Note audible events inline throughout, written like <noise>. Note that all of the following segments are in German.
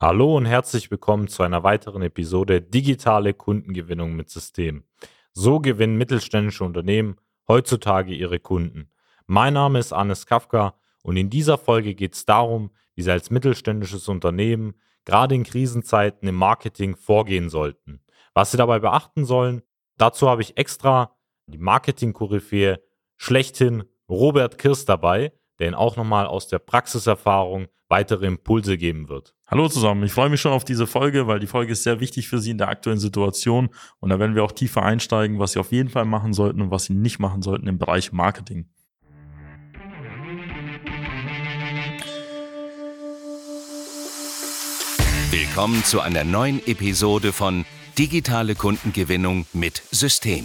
Hallo und herzlich willkommen zu einer weiteren Episode Digitale Kundengewinnung mit System. So gewinnen mittelständische Unternehmen heutzutage ihre Kunden. Mein Name ist Anis Kafka und in dieser Folge geht es darum, wie Sie als mittelständisches Unternehmen gerade in Krisenzeiten im Marketing vorgehen sollten. Was Sie dabei beachten sollen, dazu habe ich extra die Marketing-Koryphäe schlechthin Robert Kirst dabei, der Ihnen auch nochmal aus der Praxiserfahrung weitere Impulse geben wird. Hallo zusammen, ich freue mich schon auf diese Folge, weil die Folge ist sehr wichtig für Sie in der aktuellen Situation und da werden wir auch tiefer einsteigen, was Sie auf jeden Fall machen sollten und was Sie nicht machen sollten im Bereich Marketing. Willkommen zu einer neuen Episode von Digitale Kundengewinnung mit System.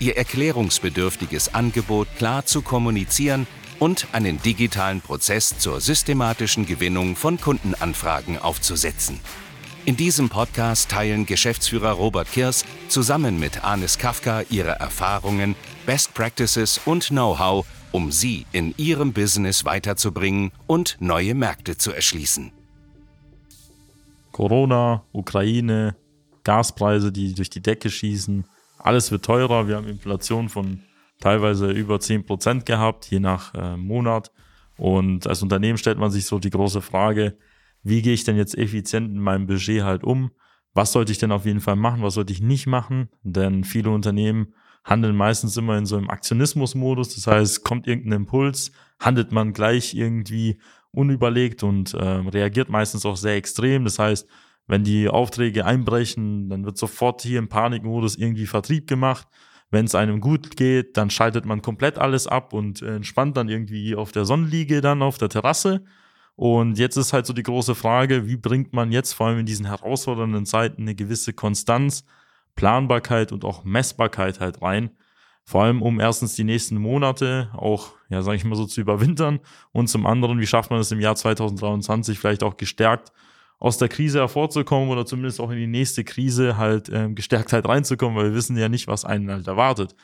ihr erklärungsbedürftiges Angebot klar zu kommunizieren und einen digitalen Prozess zur systematischen Gewinnung von Kundenanfragen aufzusetzen. In diesem Podcast teilen Geschäftsführer Robert Kirs zusammen mit Anis Kafka ihre Erfahrungen, Best Practices und Know-how, um sie in ihrem Business weiterzubringen und neue Märkte zu erschließen. Corona, Ukraine, Gaspreise, die durch die Decke schießen, alles wird teurer. Wir haben Inflation von teilweise über 10% gehabt, je nach äh, Monat. Und als Unternehmen stellt man sich so die große Frage, wie gehe ich denn jetzt effizient in meinem Budget halt um? Was sollte ich denn auf jeden Fall machen? Was sollte ich nicht machen? Denn viele Unternehmen handeln meistens immer in so einem Aktionismus-Modus. Das heißt, kommt irgendein Impuls, handelt man gleich irgendwie unüberlegt und äh, reagiert meistens auch sehr extrem. Das heißt, wenn die Aufträge einbrechen, dann wird sofort hier im Panikmodus irgendwie Vertrieb gemacht wenn es einem gut geht, dann schaltet man komplett alles ab und äh, entspannt dann irgendwie auf der Sonnenliege dann auf der Terrasse. Und jetzt ist halt so die große Frage, wie bringt man jetzt vor allem in diesen herausfordernden Zeiten eine gewisse Konstanz, Planbarkeit und auch Messbarkeit halt rein. Vor allem, um erstens die nächsten Monate auch, ja, sage ich mal so, zu überwintern und zum anderen, wie schafft man es im Jahr 2023 vielleicht auch gestärkt aus der Krise hervorzukommen oder zumindest auch in die nächste Krise halt ähm, gestärkt halt reinzukommen, weil wir wissen ja nicht, was einen halt erwartet.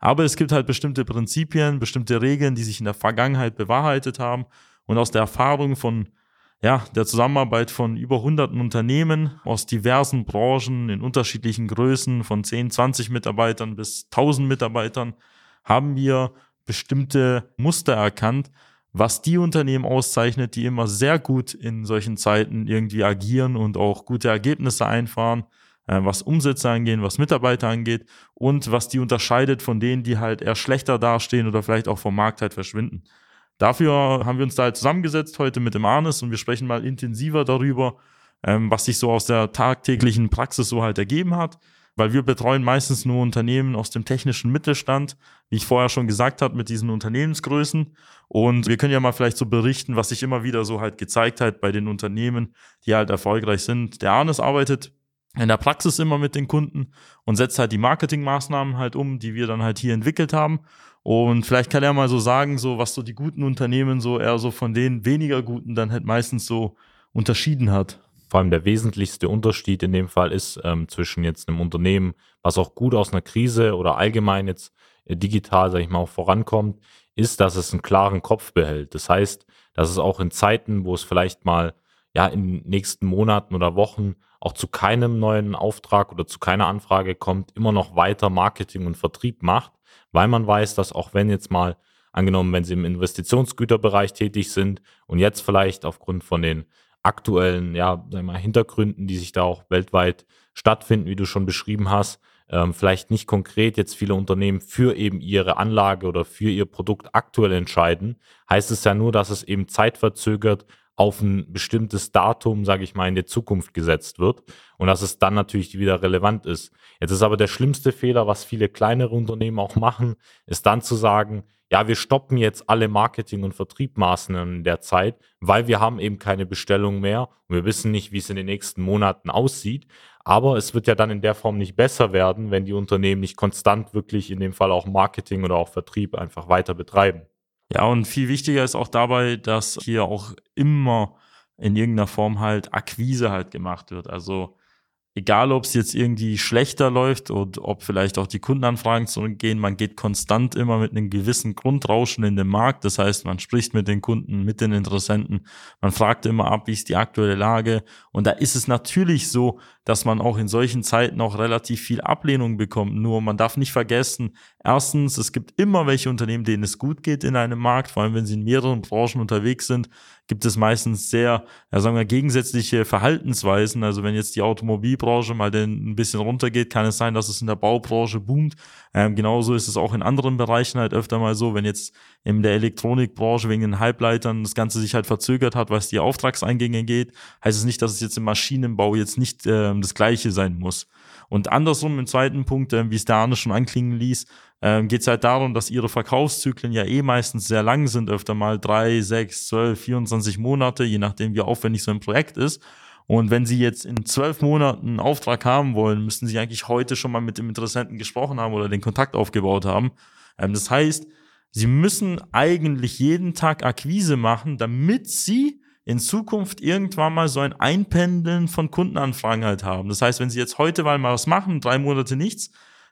Aber es gibt halt bestimmte Prinzipien, bestimmte Regeln, die sich in der Vergangenheit bewahrheitet haben und aus der Erfahrung von ja, der Zusammenarbeit von über hunderten Unternehmen aus diversen Branchen in unterschiedlichen Größen von 10, 20 Mitarbeitern bis 1000 Mitarbeitern haben wir bestimmte Muster erkannt, was die Unternehmen auszeichnet, die immer sehr gut in solchen Zeiten irgendwie agieren und auch gute Ergebnisse einfahren, äh, was Umsätze angeht, was Mitarbeiter angeht und was die unterscheidet von denen, die halt eher schlechter dastehen oder vielleicht auch vom Markt halt verschwinden. Dafür haben wir uns da halt zusammengesetzt heute mit dem Arnes und wir sprechen mal intensiver darüber, ähm, was sich so aus der tagtäglichen Praxis so halt ergeben hat weil wir betreuen meistens nur Unternehmen aus dem technischen Mittelstand, wie ich vorher schon gesagt habe, mit diesen Unternehmensgrößen. Und wir können ja mal vielleicht so berichten, was sich immer wieder so halt gezeigt hat bei den Unternehmen, die halt erfolgreich sind. Der Arnes arbeitet in der Praxis immer mit den Kunden und setzt halt die Marketingmaßnahmen halt um, die wir dann halt hier entwickelt haben. Und vielleicht kann er mal so sagen, so was so die guten Unternehmen so eher so von den weniger guten dann halt meistens so unterschieden hat vor allem der wesentlichste Unterschied in dem Fall ist ähm, zwischen jetzt einem Unternehmen, was auch gut aus einer Krise oder allgemein jetzt äh, digital, sage ich mal, auch vorankommt, ist, dass es einen klaren Kopf behält. Das heißt, dass es auch in Zeiten, wo es vielleicht mal ja in den nächsten Monaten oder Wochen auch zu keinem neuen Auftrag oder zu keiner Anfrage kommt, immer noch weiter Marketing und Vertrieb macht, weil man weiß, dass auch wenn jetzt mal angenommen, wenn sie im Investitionsgüterbereich tätig sind und jetzt vielleicht aufgrund von den aktuellen ja, sag mal, Hintergründen, die sich da auch weltweit stattfinden, wie du schon beschrieben hast, ähm, vielleicht nicht konkret jetzt viele Unternehmen für eben ihre Anlage oder für ihr Produkt aktuell entscheiden, heißt es ja nur, dass es eben zeitverzögert auf ein bestimmtes Datum, sage ich mal, in die Zukunft gesetzt wird und dass es dann natürlich wieder relevant ist. Jetzt ist aber der schlimmste Fehler, was viele kleinere Unternehmen auch machen, ist dann zu sagen, ja, wir stoppen jetzt alle Marketing- und Vertriebmaßnahmen in der Zeit, weil wir haben eben keine Bestellung mehr und wir wissen nicht, wie es in den nächsten Monaten aussieht. Aber es wird ja dann in der Form nicht besser werden, wenn die Unternehmen nicht konstant wirklich in dem Fall auch Marketing oder auch Vertrieb einfach weiter betreiben. Ja, und viel wichtiger ist auch dabei, dass hier auch immer in irgendeiner Form halt Akquise halt gemacht wird. Also egal, ob es jetzt irgendwie schlechter läuft und ob vielleicht auch die Kundenanfragen zurückgehen, man geht konstant immer mit einem gewissen Grundrauschen in den Markt. Das heißt, man spricht mit den Kunden, mit den Interessenten, man fragt immer ab, wie ist die aktuelle Lage. Und da ist es natürlich so, dass man auch in solchen Zeiten auch relativ viel Ablehnung bekommt. Nur man darf nicht vergessen, erstens, es gibt immer welche Unternehmen, denen es gut geht in einem Markt, vor allem wenn sie in mehreren Branchen unterwegs sind, gibt es meistens sehr, ja, sagen wir, gegensätzliche Verhaltensweisen. Also wenn jetzt die Automobilbranche mal denn ein bisschen runtergeht, kann es sein, dass es in der Baubranche boomt. Ähm, genauso ist es auch in anderen Bereichen halt öfter mal so, wenn jetzt in der Elektronikbranche wegen den Halbleitern das Ganze sich halt verzögert hat, was die Auftragseingänge geht, heißt es nicht, dass es jetzt im Maschinenbau jetzt nicht äh, das Gleiche sein muss. Und andersrum im zweiten Punkt, äh, wie es der Arne schon anklingen ließ, äh, geht es halt darum, dass ihre Verkaufszyklen ja eh meistens sehr lang sind, öfter mal drei, sechs, zwölf, 24 Monate, je nachdem, wie aufwendig so ein Projekt ist. Und wenn Sie jetzt in zwölf Monaten einen Auftrag haben wollen, müssten Sie eigentlich heute schon mal mit dem Interessenten gesprochen haben oder den Kontakt aufgebaut haben. Ähm, das heißt, Sie müssen eigentlich jeden Tag Akquise machen, damit Sie in Zukunft irgendwann mal so ein Einpendeln von Kundenanfragen halt haben. Das heißt, wenn Sie jetzt heute mal was machen, drei Monate nichts,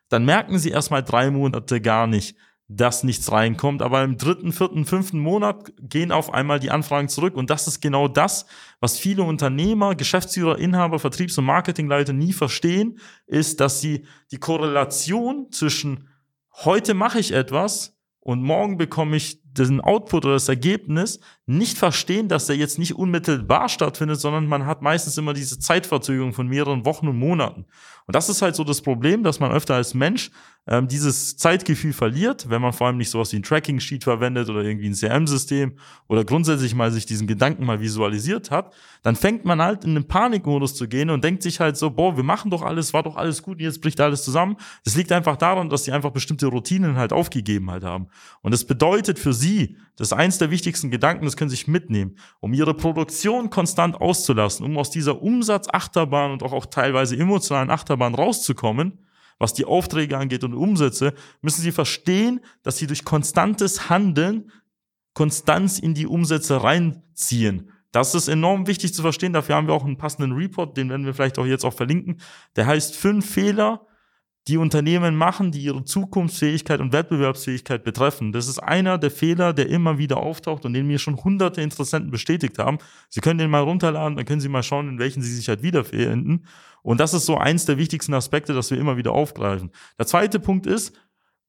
dann merken Sie erstmal drei Monate gar nicht, dass nichts reinkommt. Aber im dritten, vierten, fünften Monat gehen auf einmal die Anfragen zurück. Und das ist genau das, was viele Unternehmer, Geschäftsführer, Inhaber, Vertriebs- und Marketingleiter nie verstehen, ist, dass sie die Korrelation zwischen heute mache ich etwas und morgen bekomme ich den Output oder das Ergebnis nicht verstehen, dass der jetzt nicht unmittelbar stattfindet, sondern man hat meistens immer diese Zeitverzögerung von mehreren Wochen und Monaten. Und das ist halt so das Problem, dass man öfter als Mensch ähm, dieses Zeitgefühl verliert, wenn man vor allem nicht sowas wie ein Tracking-Sheet verwendet oder irgendwie ein CRM-System oder grundsätzlich mal sich diesen Gedanken mal visualisiert hat, dann fängt man halt in den Panikmodus zu gehen und denkt sich halt so, boah, wir machen doch alles, war doch alles gut, jetzt bricht alles zusammen. Das liegt einfach daran, dass sie einfach bestimmte Routinen halt aufgegeben halt haben. Und das bedeutet für sie, das ist eins der wichtigsten Gedanken, das können Sie sich mitnehmen, um Ihre Produktion konstant auszulassen, um aus dieser Umsatzachterbahn und auch, auch teilweise emotionalen Achterbahn rauszukommen, was die Aufträge angeht und Umsätze, müssen Sie verstehen, dass Sie durch konstantes Handeln Konstanz in die Umsätze reinziehen. Das ist enorm wichtig zu verstehen. Dafür haben wir auch einen passenden Report, den werden wir vielleicht auch jetzt auch verlinken. Der heißt fünf Fehler, die Unternehmen machen, die ihre Zukunftsfähigkeit und Wettbewerbsfähigkeit betreffen. Das ist einer der Fehler, der immer wieder auftaucht und den mir schon hunderte Interessenten bestätigt haben. Sie können den mal runterladen, dann können Sie mal schauen, in welchen Sie sich halt wiederfinden. Und das ist so eins der wichtigsten Aspekte, dass wir immer wieder aufgreifen. Der zweite Punkt ist,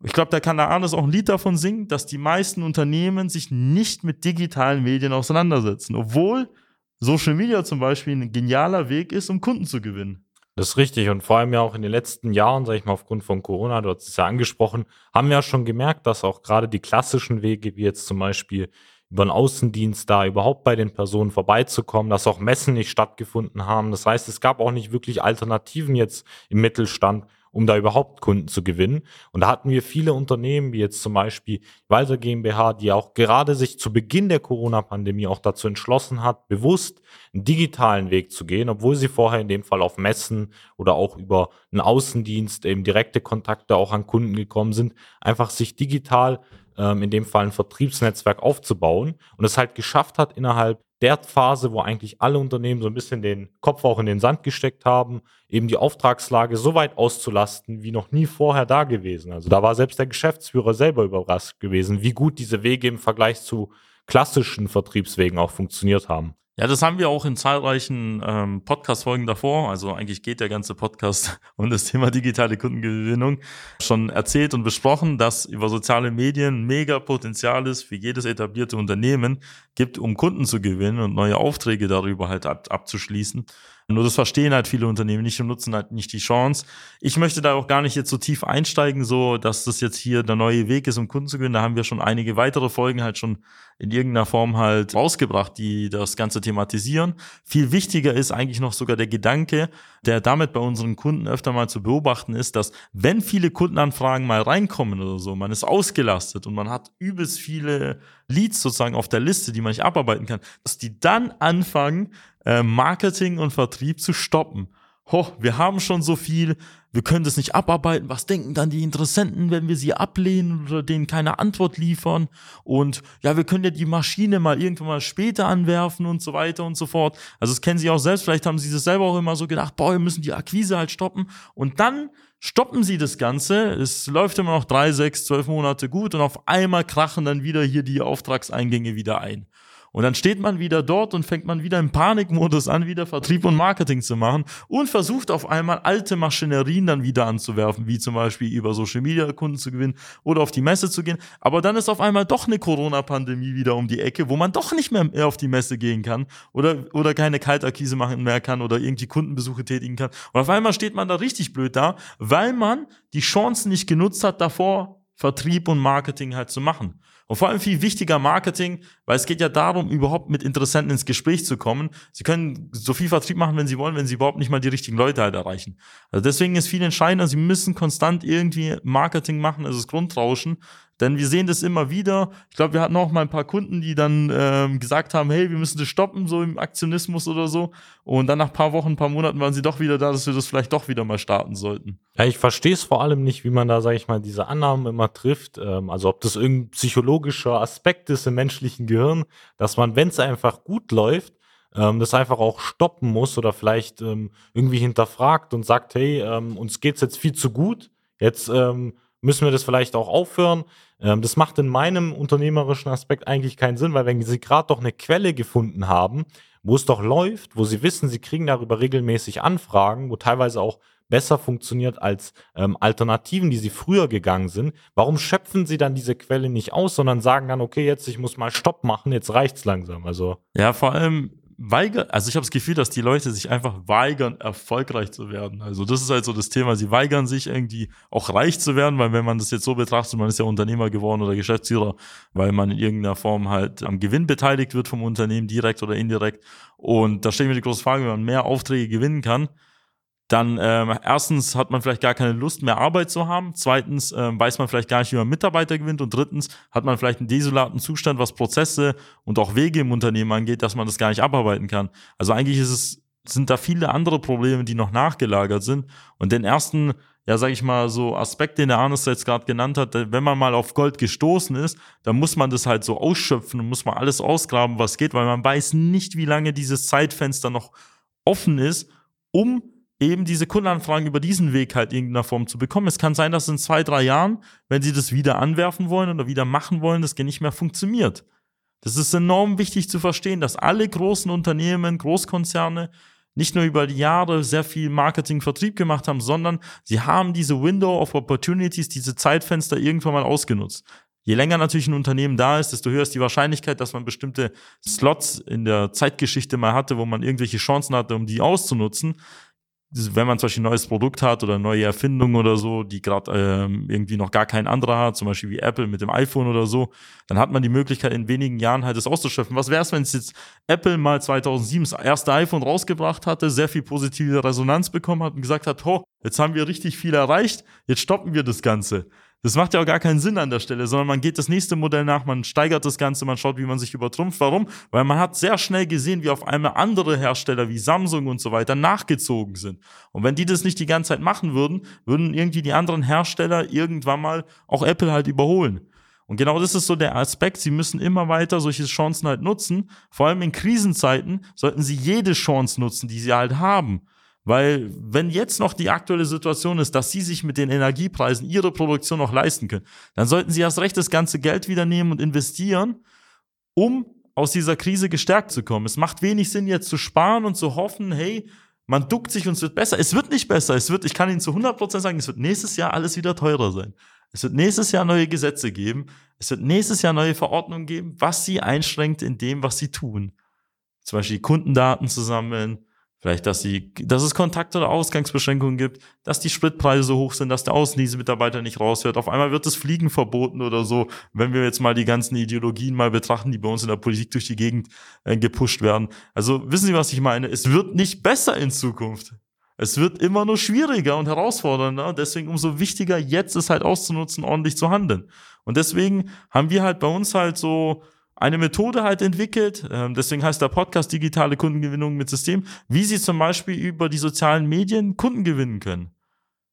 ich glaube, da kann der Arnes auch ein Lied davon singen, dass die meisten Unternehmen sich nicht mit digitalen Medien auseinandersetzen, obwohl Social Media zum Beispiel ein genialer Weg ist, um Kunden zu gewinnen. Das ist richtig. Und vor allem ja auch in den letzten Jahren, sage ich mal, aufgrund von Corona, du hast es ja angesprochen, haben wir ja schon gemerkt, dass auch gerade die klassischen Wege, wie jetzt zum Beispiel über einen Außendienst da überhaupt bei den Personen vorbeizukommen, dass auch Messen nicht stattgefunden haben. Das heißt, es gab auch nicht wirklich Alternativen jetzt im Mittelstand, um da überhaupt Kunden zu gewinnen. Und da hatten wir viele Unternehmen, wie jetzt zum Beispiel Walter GmbH, die auch gerade sich zu Beginn der Corona-Pandemie auch dazu entschlossen hat, bewusst einen digitalen Weg zu gehen, obwohl sie vorher in dem Fall auf Messen oder auch über einen Außendienst eben direkte Kontakte auch an Kunden gekommen sind, einfach sich digital in dem Fall ein Vertriebsnetzwerk aufzubauen und es halt geschafft hat, innerhalb der Phase, wo eigentlich alle Unternehmen so ein bisschen den Kopf auch in den Sand gesteckt haben, eben die Auftragslage so weit auszulasten, wie noch nie vorher da gewesen. Also da war selbst der Geschäftsführer selber überrascht gewesen, wie gut diese Wege im Vergleich zu klassischen Vertriebswegen auch funktioniert haben. Ja, das haben wir auch in zahlreichen ähm, Podcast-Folgen davor. Also eigentlich geht der ganze Podcast <laughs> um das Thema digitale Kundengewinnung schon erzählt und besprochen, dass über soziale Medien mega Potenzial ist für jedes etablierte Unternehmen gibt, um Kunden zu gewinnen und neue Aufträge darüber halt ab, abzuschließen. Nur das verstehen halt viele Unternehmen nicht und nutzen halt nicht die Chance. Ich möchte da auch gar nicht jetzt so tief einsteigen, so dass das jetzt hier der neue Weg ist, um Kunden zu gewinnen. Da haben wir schon einige weitere Folgen halt schon in irgendeiner Form halt rausgebracht, die das ganze thematisieren. Viel wichtiger ist eigentlich noch sogar der Gedanke, der damit bei unseren Kunden öfter mal zu beobachten ist, dass wenn viele Kundenanfragen mal reinkommen oder so, man ist ausgelastet und man hat übelst viele Leads sozusagen auf der Liste, die man nicht abarbeiten kann, dass die dann anfangen, äh, Marketing und Vertrieb zu stoppen. Ho, wir haben schon so viel, wir können das nicht abarbeiten, was denken dann die Interessenten, wenn wir sie ablehnen oder denen keine Antwort liefern? Und ja, wir können ja die Maschine mal irgendwann mal später anwerfen und so weiter und so fort. Also das kennen sie auch selbst, vielleicht haben sie das selber auch immer so gedacht, boah, wir müssen die Akquise halt stoppen. Und dann stoppen sie das Ganze, es läuft immer noch drei, sechs, zwölf Monate gut und auf einmal krachen dann wieder hier die Auftragseingänge wieder ein. Und dann steht man wieder dort und fängt man wieder im Panikmodus an, wieder Vertrieb und Marketing zu machen und versucht auf einmal alte Maschinerien dann wieder anzuwerfen, wie zum Beispiel über Social Media Kunden zu gewinnen oder auf die Messe zu gehen. Aber dann ist auf einmal doch eine Corona-Pandemie wieder um die Ecke, wo man doch nicht mehr auf die Messe gehen kann oder, oder keine Kaltakquise machen mehr kann oder irgendwie Kundenbesuche tätigen kann. Und auf einmal steht man da richtig blöd da, weil man die Chancen nicht genutzt hat, davor Vertrieb und Marketing halt zu machen. Und vor allem viel wichtiger Marketing, weil es geht ja darum, überhaupt mit Interessenten ins Gespräch zu kommen. Sie können so viel Vertrieb machen, wenn Sie wollen, wenn Sie überhaupt nicht mal die richtigen Leute halt erreichen. Also deswegen ist viel entscheidender, Sie müssen konstant irgendwie Marketing machen, also das Grundrauschen, denn wir sehen das immer wieder. Ich glaube, wir hatten auch mal ein paar Kunden, die dann ähm, gesagt haben, hey, wir müssen das stoppen, so im Aktionismus oder so. Und dann nach ein paar Wochen, ein paar Monaten waren sie doch wieder da, dass wir das vielleicht doch wieder mal starten sollten. Ja, ich verstehe es vor allem nicht, wie man da, sage ich mal, diese Annahmen immer trifft. Ähm, also ob das irgendein psychologischer Aspekt ist im menschlichen Gehirn, dass man, wenn es einfach gut läuft, ähm, das einfach auch stoppen muss oder vielleicht ähm, irgendwie hinterfragt und sagt, hey, ähm, uns geht's jetzt viel zu gut, jetzt ähm, müssen wir das vielleicht auch aufhören. Ähm, das macht in meinem unternehmerischen Aspekt eigentlich keinen Sinn, weil wenn Sie gerade doch eine Quelle gefunden haben, wo es doch läuft, wo Sie wissen, Sie kriegen darüber regelmäßig Anfragen, wo teilweise auch besser funktioniert als ähm, Alternativen, die Sie früher gegangen sind, warum schöpfen Sie dann diese Quelle nicht aus, sondern sagen dann, okay, jetzt ich muss mal Stopp machen, jetzt reicht's langsam. Also ja, vor allem weigern, also ich habe das Gefühl, dass die Leute sich einfach weigern, erfolgreich zu werden. Also das ist halt so das Thema, sie weigern sich irgendwie auch reich zu werden, weil wenn man das jetzt so betrachtet, man ist ja Unternehmer geworden oder Geschäftsführer, weil man in irgendeiner Form halt am Gewinn beteiligt wird vom Unternehmen, direkt oder indirekt. Und da stelle ich mir die große Frage, wenn man mehr Aufträge gewinnen kann, dann ähm, erstens hat man vielleicht gar keine Lust mehr Arbeit zu haben. Zweitens ähm, weiß man vielleicht gar nicht, wie man Mitarbeiter gewinnt. Und drittens hat man vielleicht einen desolaten Zustand, was Prozesse und auch Wege im Unternehmen angeht, dass man das gar nicht abarbeiten kann. Also eigentlich ist es, sind da viele andere Probleme, die noch nachgelagert sind. Und den ersten, ja, sag ich mal, so Aspekt, den der Arnes jetzt gerade genannt hat, wenn man mal auf Gold gestoßen ist, dann muss man das halt so ausschöpfen und muss man alles ausgraben, was geht, weil man weiß nicht, wie lange dieses Zeitfenster noch offen ist, um eben diese Kundenanfragen über diesen Weg halt in irgendeiner Form zu bekommen. Es kann sein, dass in zwei, drei Jahren, wenn sie das wieder anwerfen wollen oder wieder machen wollen, das nicht mehr funktioniert. Das ist enorm wichtig zu verstehen, dass alle großen Unternehmen, Großkonzerne nicht nur über die Jahre sehr viel Marketing, Vertrieb gemacht haben, sondern sie haben diese Window of Opportunities, diese Zeitfenster irgendwann mal ausgenutzt. Je länger natürlich ein Unternehmen da ist, desto höher ist die Wahrscheinlichkeit, dass man bestimmte Slots in der Zeitgeschichte mal hatte, wo man irgendwelche Chancen hatte, um die auszunutzen wenn man zum Beispiel ein neues Produkt hat oder neue Erfindungen oder so, die gerade ähm, irgendwie noch gar kein anderer hat, zum Beispiel wie Apple mit dem iPhone oder so, dann hat man die Möglichkeit, in wenigen Jahren halt das auszuschöpfen. Was wäre es, wenn es jetzt Apple mal 2007 das erste iPhone rausgebracht hatte, sehr viel positive Resonanz bekommen hat und gesagt hat, ho, jetzt haben wir richtig viel erreicht, jetzt stoppen wir das Ganze. Das macht ja auch gar keinen Sinn an der Stelle, sondern man geht das nächste Modell nach, man steigert das Ganze, man schaut, wie man sich übertrumpft. Warum? Weil man hat sehr schnell gesehen, wie auf einmal andere Hersteller wie Samsung und so weiter nachgezogen sind. Und wenn die das nicht die ganze Zeit machen würden, würden irgendwie die anderen Hersteller irgendwann mal auch Apple halt überholen. Und genau das ist so der Aspekt. Sie müssen immer weiter solche Chancen halt nutzen. Vor allem in Krisenzeiten sollten sie jede Chance nutzen, die sie halt haben. Weil wenn jetzt noch die aktuelle Situation ist, dass sie sich mit den Energiepreisen ihre Produktion noch leisten können, dann sollten sie erst recht das ganze Geld wieder nehmen und investieren, um aus dieser Krise gestärkt zu kommen. Es macht wenig Sinn, jetzt zu sparen und zu hoffen, hey, man duckt sich und es wird besser. Es wird nicht besser. Es wird, ich kann Ihnen zu 100% sagen, es wird nächstes Jahr alles wieder teurer sein. Es wird nächstes Jahr neue Gesetze geben. Es wird nächstes Jahr neue Verordnungen geben, was sie einschränkt in dem, was sie tun. Zum Beispiel Kundendaten zu sammeln, Vielleicht, dass, sie, dass es Kontakt- oder Ausgangsbeschränkungen gibt, dass die Spritpreise so hoch sind, dass der Außendienstmitarbeiter nicht raushört. Auf einmal wird das Fliegen verboten oder so, wenn wir jetzt mal die ganzen Ideologien mal betrachten, die bei uns in der Politik durch die Gegend äh, gepusht werden. Also wissen Sie, was ich meine? Es wird nicht besser in Zukunft. Es wird immer nur schwieriger und herausfordernder. Deswegen umso wichtiger, jetzt es halt auszunutzen, ordentlich zu handeln. Und deswegen haben wir halt bei uns halt so eine Methode halt entwickelt, ähm, deswegen heißt der Podcast Digitale Kundengewinnung mit System, wie Sie zum Beispiel über die sozialen Medien Kunden gewinnen können.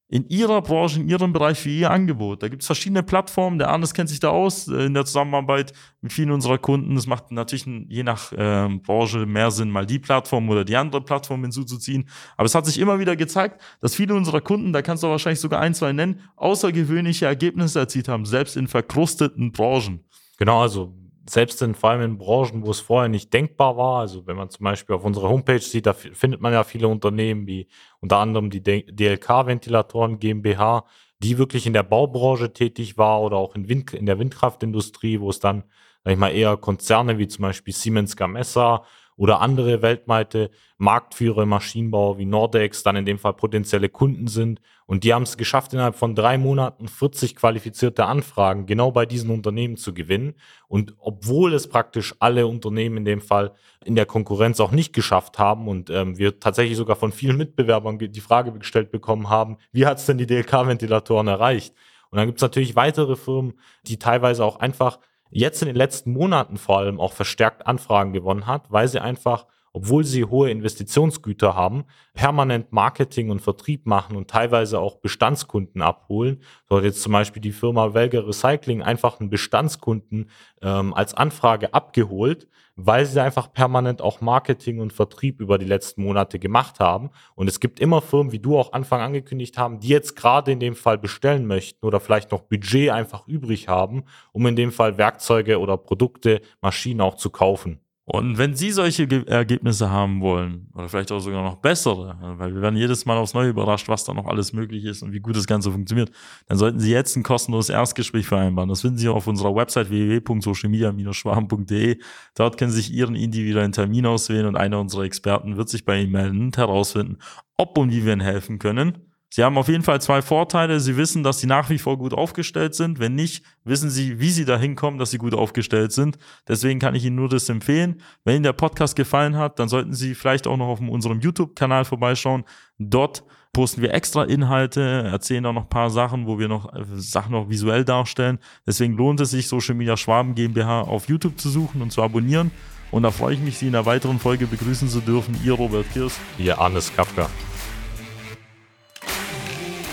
In Ihrer Branche, in Ihrem Bereich für Ihr Angebot. Da gibt es verschiedene Plattformen. Der Arnes kennt sich da aus äh, in der Zusammenarbeit mit vielen unserer Kunden. Es macht natürlich je nach äh, Branche mehr Sinn, mal die Plattform oder die andere Plattform hinzuzuziehen. Aber es hat sich immer wieder gezeigt, dass viele unserer Kunden, da kannst du wahrscheinlich sogar ein, zwei nennen, außergewöhnliche Ergebnisse erzielt haben, selbst in verkrusteten Branchen. Genau, also selbst in, vor allem in Branchen, wo es vorher nicht denkbar war, also wenn man zum Beispiel auf unserer Homepage sieht, da findet man ja viele Unternehmen wie unter anderem die DLK-Ventilatoren GmbH, die wirklich in der Baubranche tätig war oder auch in, Wind, in der Windkraftindustrie, wo es dann, sag ich mal, eher Konzerne wie zum Beispiel Siemens Gamesa oder andere weltweite Marktführer im Maschinenbau wie Nordex dann in dem Fall potenzielle Kunden sind. Und die haben es geschafft, innerhalb von drei Monaten 40 qualifizierte Anfragen genau bei diesen Unternehmen zu gewinnen. Und obwohl es praktisch alle Unternehmen in dem Fall in der Konkurrenz auch nicht geschafft haben und ähm, wir tatsächlich sogar von vielen Mitbewerbern die Frage gestellt bekommen haben, wie hat es denn die DLK-Ventilatoren erreicht? Und dann gibt es natürlich weitere Firmen, die teilweise auch einfach jetzt in den letzten Monaten vor allem auch verstärkt Anfragen gewonnen hat, weil sie einfach, obwohl sie hohe Investitionsgüter haben, permanent Marketing und Vertrieb machen und teilweise auch Bestandskunden abholen. So hat jetzt zum Beispiel die Firma Welger Recycling einfach einen Bestandskunden ähm, als Anfrage abgeholt, weil sie einfach permanent auch Marketing und Vertrieb über die letzten Monate gemacht haben. Und es gibt immer Firmen, wie du auch Anfang angekündigt haben, die jetzt gerade in dem Fall bestellen möchten oder vielleicht noch Budget einfach übrig haben, um in dem Fall Werkzeuge oder Produkte, Maschinen auch zu kaufen. Und wenn Sie solche Ge Ergebnisse haben wollen, oder vielleicht auch sogar noch bessere, weil wir werden jedes Mal aufs Neue überrascht, was da noch alles möglich ist und wie gut das Ganze funktioniert, dann sollten Sie jetzt ein kostenloses Erstgespräch vereinbaren. Das finden Sie auf unserer Website www.socialmedia-schwaben.de. Dort können Sie sich Ihren individuellen Termin auswählen und einer unserer Experten wird sich bei Ihnen melden und herausfinden, ob und wie wir Ihnen helfen können. Sie haben auf jeden Fall zwei Vorteile. Sie wissen, dass Sie nach wie vor gut aufgestellt sind. Wenn nicht, wissen Sie, wie Sie dahin kommen, dass Sie gut aufgestellt sind. Deswegen kann ich Ihnen nur das empfehlen. Wenn Ihnen der Podcast gefallen hat, dann sollten Sie vielleicht auch noch auf unserem YouTube-Kanal vorbeischauen. Dort posten wir extra Inhalte, erzählen auch noch ein paar Sachen, wo wir noch äh, Sachen noch visuell darstellen. Deswegen lohnt es sich, Social Media Schwaben GmbH auf YouTube zu suchen und zu abonnieren. Und da freue ich mich, Sie in einer weiteren Folge begrüßen zu dürfen. Ihr Robert Kirs. Ihr Arnes Kafka.